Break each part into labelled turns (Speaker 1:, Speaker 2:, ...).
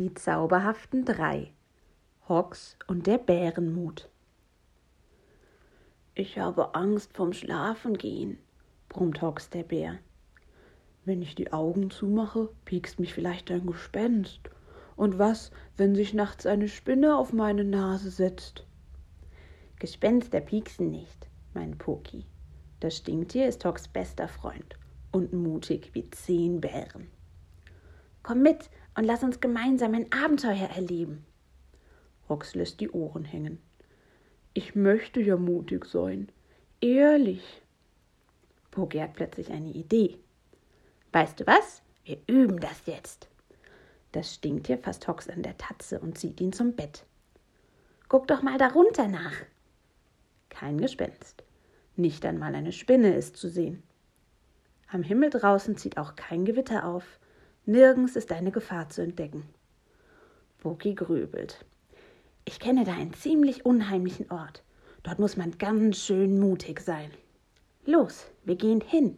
Speaker 1: Die zauberhaften drei Hox und der Bärenmut.
Speaker 2: Ich habe Angst vom Schlafengehen, brummt Hox der Bär. Wenn ich die Augen zumache, piekst mich vielleicht ein Gespenst. Und was, wenn sich nachts eine Spinne auf meine Nase setzt?
Speaker 1: Gespenster pieksen nicht, mein Poki. Das Stinktier ist Hox bester Freund und mutig wie zehn Bären. Komm mit und lass uns gemeinsam ein Abenteuer erleben.
Speaker 2: Hox lässt die Ohren hängen. Ich möchte ja mutig sein. Ehrlich.
Speaker 1: Poki hat plötzlich eine Idee. Weißt du was? Wir üben das jetzt. Das Stinktier fasst Hox an der Tatze und zieht ihn zum Bett. Guck doch mal darunter nach. Kein Gespenst. Nicht einmal eine Spinne ist zu sehen. Am Himmel draußen zieht auch kein Gewitter auf. Nirgends ist eine Gefahr zu entdecken. Boki grübelt. Ich kenne da einen ziemlich unheimlichen Ort. Dort muss man ganz schön mutig sein. Los, wir gehen hin.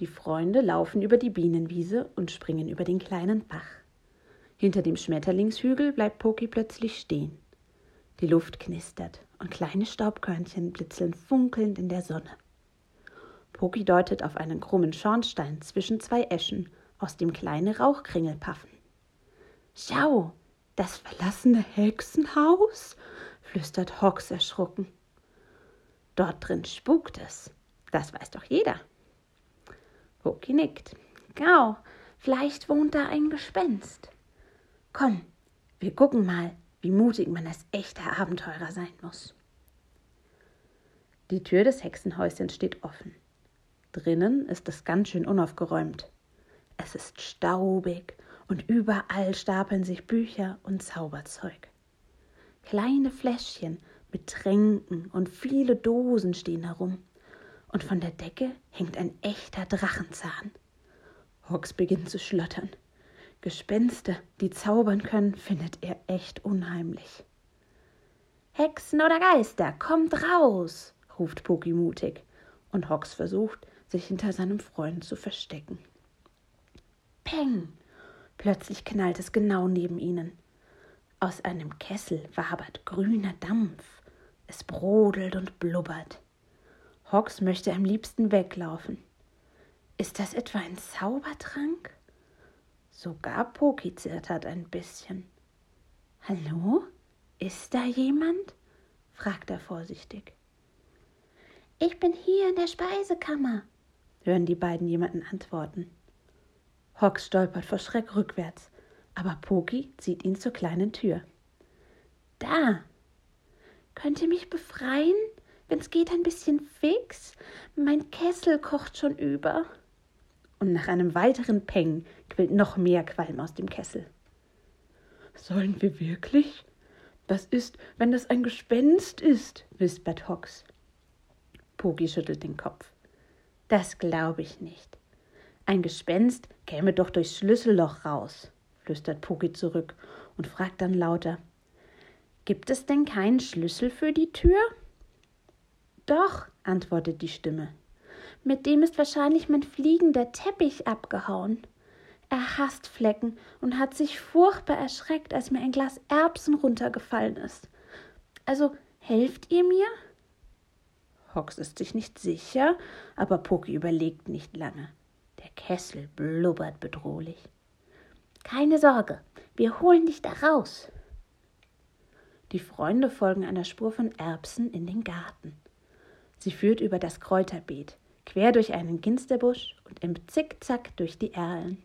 Speaker 1: Die Freunde laufen über die Bienenwiese und springen über den kleinen Bach. Hinter dem Schmetterlingshügel bleibt Poki plötzlich stehen. Die Luft knistert und kleine Staubkörnchen blitzeln funkelnd in der Sonne. Poki deutet auf einen krummen Schornstein zwischen zwei Eschen, aus dem kleine Rauchkringel paffen. Schau, das verlassene Hexenhaus? flüstert Hox erschrocken. Dort drin spukt es. Das weiß doch jeder. Poki nickt. Genau, vielleicht wohnt da ein Gespenst. Komm, wir gucken mal, wie mutig man als echter Abenteurer sein muss. Die Tür des Hexenhäuschens steht offen. Drinnen ist es ganz schön unaufgeräumt. Es ist staubig und überall stapeln sich Bücher und Zauberzeug. Kleine Fläschchen mit Tränken und viele Dosen stehen herum, und von der Decke hängt ein echter Drachenzahn. Hox beginnt zu schlottern. Gespenster, die zaubern können, findet er echt unheimlich. Hexen oder Geister, kommt raus, ruft Poki mutig, und Hox versucht, sich hinter seinem Freund zu verstecken. Peng! Plötzlich knallt es genau neben ihnen. Aus einem Kessel wabert grüner Dampf. Es brodelt und blubbert. Hox möchte am liebsten weglaufen. Ist das etwa ein Zaubertrank? Sogar Poki zittert ein bisschen. Hallo? Ist da jemand? fragt er vorsichtig. Ich bin hier in der Speisekammer, hören die beiden jemanden antworten. Hox stolpert vor Schreck rückwärts, aber Poki zieht ihn zur kleinen Tür. Da! Könnt ihr mich befreien? Wenn's geht, ein bisschen fix? Mein Kessel kocht schon über. Und nach einem weiteren Peng quillt noch mehr Qualm aus dem Kessel.
Speaker 2: Sollen wir wirklich? Was ist, wenn das ein Gespenst ist? wispert Hox.
Speaker 1: Poki schüttelt den Kopf. Das glaube ich nicht. Ein Gespenst käme doch durchs Schlüsselloch raus, flüstert Poki zurück und fragt dann lauter: Gibt es denn keinen Schlüssel für die Tür? Doch, antwortet die Stimme. Mit dem ist wahrscheinlich mein fliegender Teppich abgehauen. Er hasst Flecken und hat sich furchtbar erschreckt, als mir ein Glas Erbsen runtergefallen ist. Also helft ihr mir? Hox ist sich nicht sicher, aber Poki überlegt nicht lange. Der Kessel blubbert bedrohlich. Keine Sorge, wir holen dich da raus. Die Freunde folgen einer Spur von Erbsen in den Garten. Sie führt über das Kräuterbeet, quer durch einen Ginsterbusch und im Zickzack durch die Erlen.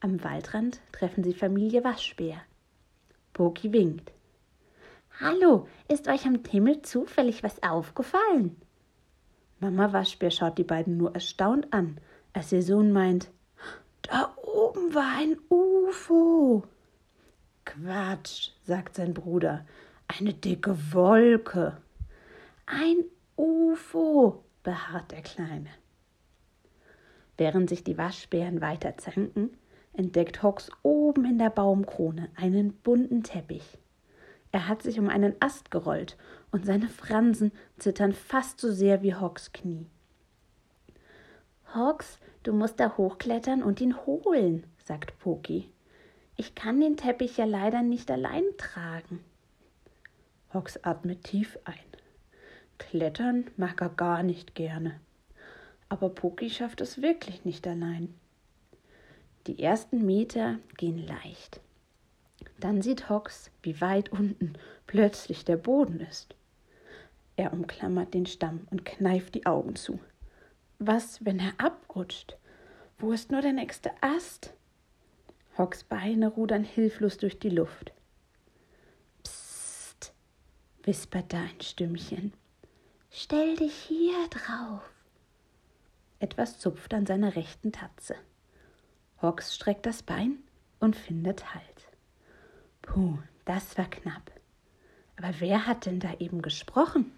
Speaker 1: Am Waldrand treffen sie Familie Waschbär. Poki winkt. Hallo, ist euch am Himmel zufällig was aufgefallen? Mama Waschbär schaut die beiden nur erstaunt an, als ihr Sohn meint, da oben war ein UFO. Quatsch, sagt sein Bruder, eine dicke Wolke. Ein UFO, beharrt der Kleine. Während sich die Waschbären weiter zanken, entdeckt Hox oben in der Baumkrone einen bunten Teppich. Er hat sich um einen Ast gerollt und seine Fransen zittern fast so sehr wie Hawks Knie. Hawks, du musst da hochklettern und ihn holen, sagt Poki. Ich kann den Teppich ja leider nicht allein tragen.
Speaker 2: Hox atmet tief ein. Klettern mag er gar nicht gerne. Aber Puki schafft es wirklich nicht allein.
Speaker 1: Die ersten Meter gehen leicht. Dann sieht Hox, wie weit unten plötzlich der Boden ist. Er umklammert den Stamm und kneift die Augen zu. Was, wenn er abrutscht? Wo ist nur der nächste Ast? Hocks Beine rudern hilflos durch die Luft. Psst, wispert da ein Stimmchen. Stell dich hier drauf. Etwas zupft an seiner rechten Tatze. Hawks streckt das Bein und findet Halt. Puh, das war knapp. Aber wer hat denn da eben gesprochen?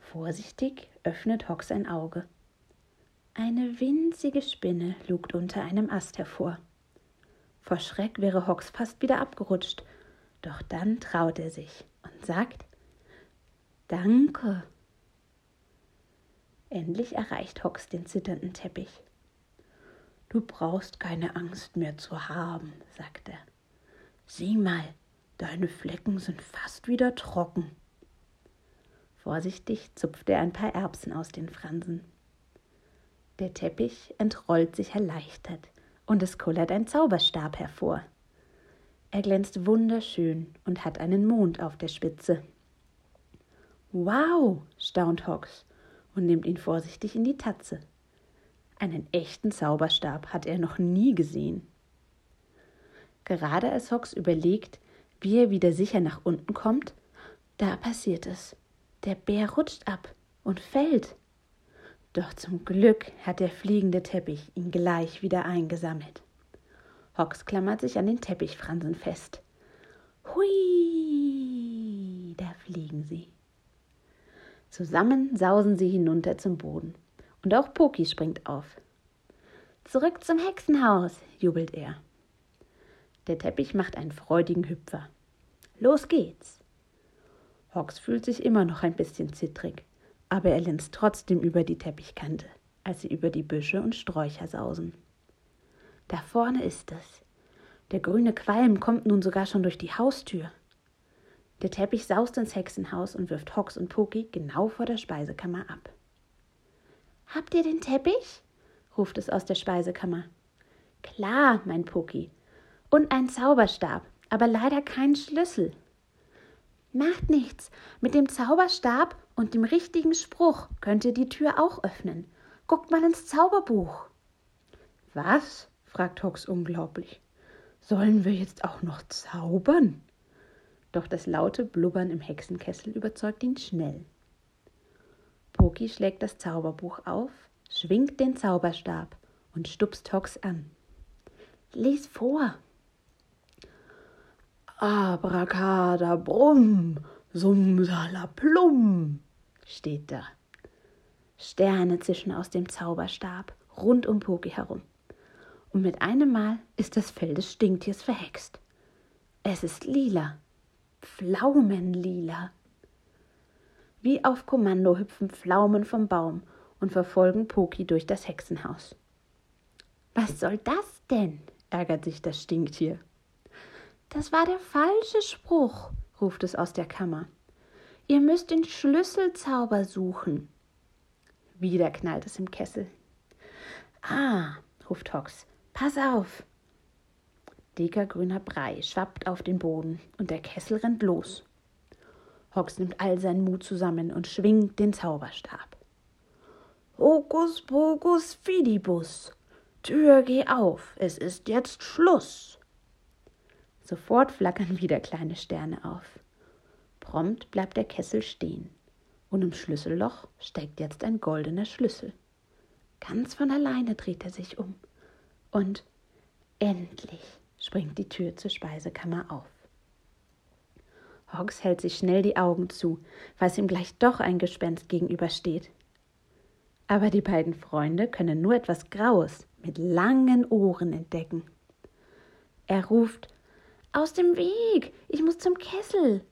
Speaker 1: Vorsichtig öffnet Hawks ein Auge. Eine winzige Spinne lugt unter einem Ast hervor. Vor Schreck wäre Hawks fast wieder abgerutscht, doch dann traut er sich und sagt Danke. Endlich erreicht Hawks den zitternden Teppich.
Speaker 2: Du brauchst keine Angst mehr zu haben, sagt er. Sieh mal, deine Flecken sind fast wieder trocken.
Speaker 1: Vorsichtig zupft er ein paar Erbsen aus den Fransen. Der Teppich entrollt sich erleichtert und es kullert ein Zauberstab hervor. Er glänzt wunderschön und hat einen Mond auf der Spitze. Wow, staunt Hox und nimmt ihn vorsichtig in die Tatze. Einen echten Zauberstab hat er noch nie gesehen. Gerade als Hox überlegt, wie er wieder sicher nach unten kommt, da passiert es. Der Bär rutscht ab und fällt. Doch zum Glück hat der fliegende Teppich ihn gleich wieder eingesammelt. Hox klammert sich an den Teppichfransen fest. Hui, da fliegen sie. Zusammen sausen sie hinunter zum Boden. Und auch Poki springt auf. Zurück zum Hexenhaus, jubelt er. Der Teppich macht einen freudigen Hüpfer. Los geht's. Hawks fühlt sich immer noch ein bisschen zittrig, aber er linst trotzdem über die Teppichkante, als sie über die Büsche und Sträucher sausen. Da vorne ist es. Der grüne Qualm kommt nun sogar schon durch die Haustür. Der Teppich saust ins Hexenhaus und wirft Hox und Poki genau vor der Speisekammer ab. Habt ihr den Teppich? ruft es aus der Speisekammer. Klar, mein Poki. Und ein Zauberstab, aber leider kein Schlüssel. Macht nichts. Mit dem Zauberstab und dem richtigen Spruch könnt ihr die Tür auch öffnen. Guckt mal ins Zauberbuch.
Speaker 2: Was? fragt Hox unglaublich. Sollen wir jetzt auch noch zaubern?
Speaker 1: Doch das laute Blubbern im Hexenkessel überzeugt ihn schnell. Poki schlägt das Zauberbuch auf, schwingt den Zauberstab und stupst Hox an. Lies vor.
Speaker 2: Abracadabrum, sumsalaplum, steht da.
Speaker 1: Sterne zischen aus dem Zauberstab rund um Poki herum. Und mit einem Mal ist das Fell des Stinktiers verhext. Es ist lila, Pflaumenlila. Wie auf Kommando hüpfen Pflaumen vom Baum und verfolgen Poki durch das Hexenhaus. Was soll das denn? ärgert sich das Stinktier. Das war der falsche Spruch, ruft es aus der Kammer. Ihr müsst den Schlüsselzauber suchen. Wieder knallt es im Kessel. Ah, ruft Hox, pass auf. Dicker grüner Brei schwappt auf den Boden und der Kessel rennt los. Hox nimmt all seinen Mut zusammen und schwingt den Zauberstab. Hokus pokus fidibus. Tür geh auf, es ist jetzt Schluss. Sofort flackern wieder kleine Sterne auf. Prompt bleibt der Kessel stehen und im Schlüsselloch steckt jetzt ein goldener Schlüssel. Ganz von alleine dreht er sich um und endlich springt die Tür zur Speisekammer auf. Hogs hält sich schnell die Augen zu, weil es ihm gleich doch ein Gespenst gegenübersteht. Aber die beiden Freunde können nur etwas Graues mit langen Ohren entdecken. Er ruft aus dem Weg, ich muss zum Kessel.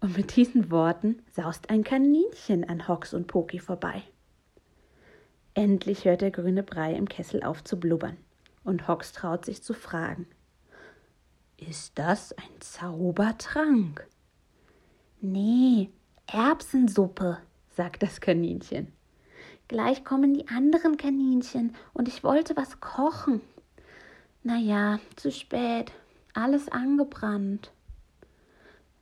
Speaker 1: Und mit diesen Worten saust ein Kaninchen an Hox und Poki vorbei. Endlich hört der grüne Brei im Kessel auf zu blubbern, und Hox traut sich zu fragen. Ist das ein Zaubertrank?
Speaker 3: Nee, Erbsensuppe, sagt das Kaninchen. Gleich kommen die anderen Kaninchen und ich wollte was kochen. Na ja, zu spät, alles angebrannt.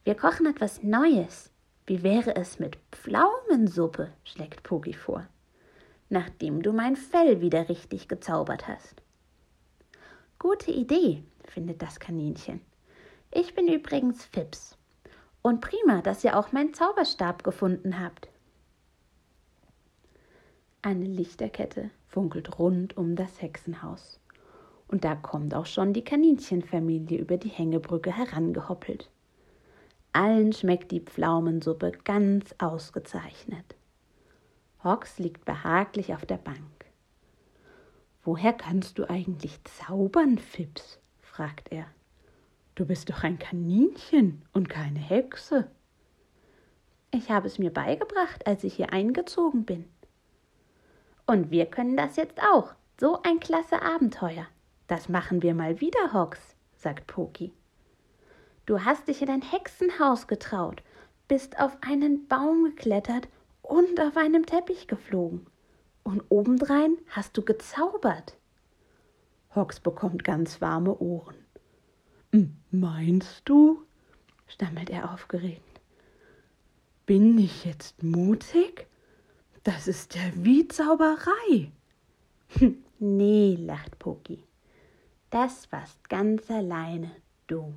Speaker 3: Wir kochen etwas Neues. Wie wäre es mit Pflaumensuppe? schlägt Pogi vor, nachdem du mein Fell wieder richtig gezaubert hast. Gute Idee, findet das Kaninchen. Ich bin übrigens Fips. Und prima, dass ihr auch meinen Zauberstab gefunden habt.
Speaker 1: Eine Lichterkette funkelt rund um das Hexenhaus. Und da kommt auch schon die Kaninchenfamilie über die Hängebrücke herangehoppelt. Allen schmeckt die Pflaumensuppe ganz ausgezeichnet. Hox liegt behaglich auf der Bank. Woher kannst du eigentlich zaubern, Fips? fragt er. Du bist doch ein Kaninchen und keine Hexe.
Speaker 3: Ich habe es mir beigebracht, als ich hier eingezogen bin. Und wir können das jetzt auch. So ein klasse Abenteuer. Das machen wir mal wieder, Hox, sagt Poki. Du hast dich in ein Hexenhaus getraut, bist auf einen Baum geklettert und auf einem Teppich geflogen. Und obendrein hast du gezaubert.
Speaker 1: Hox bekommt ganz warme Ohren. Meinst du? stammelt er aufgeregt. Bin ich jetzt mutig? Das ist ja wie Zauberei.
Speaker 3: nee, lacht Poki. Das warst ganz alleine du.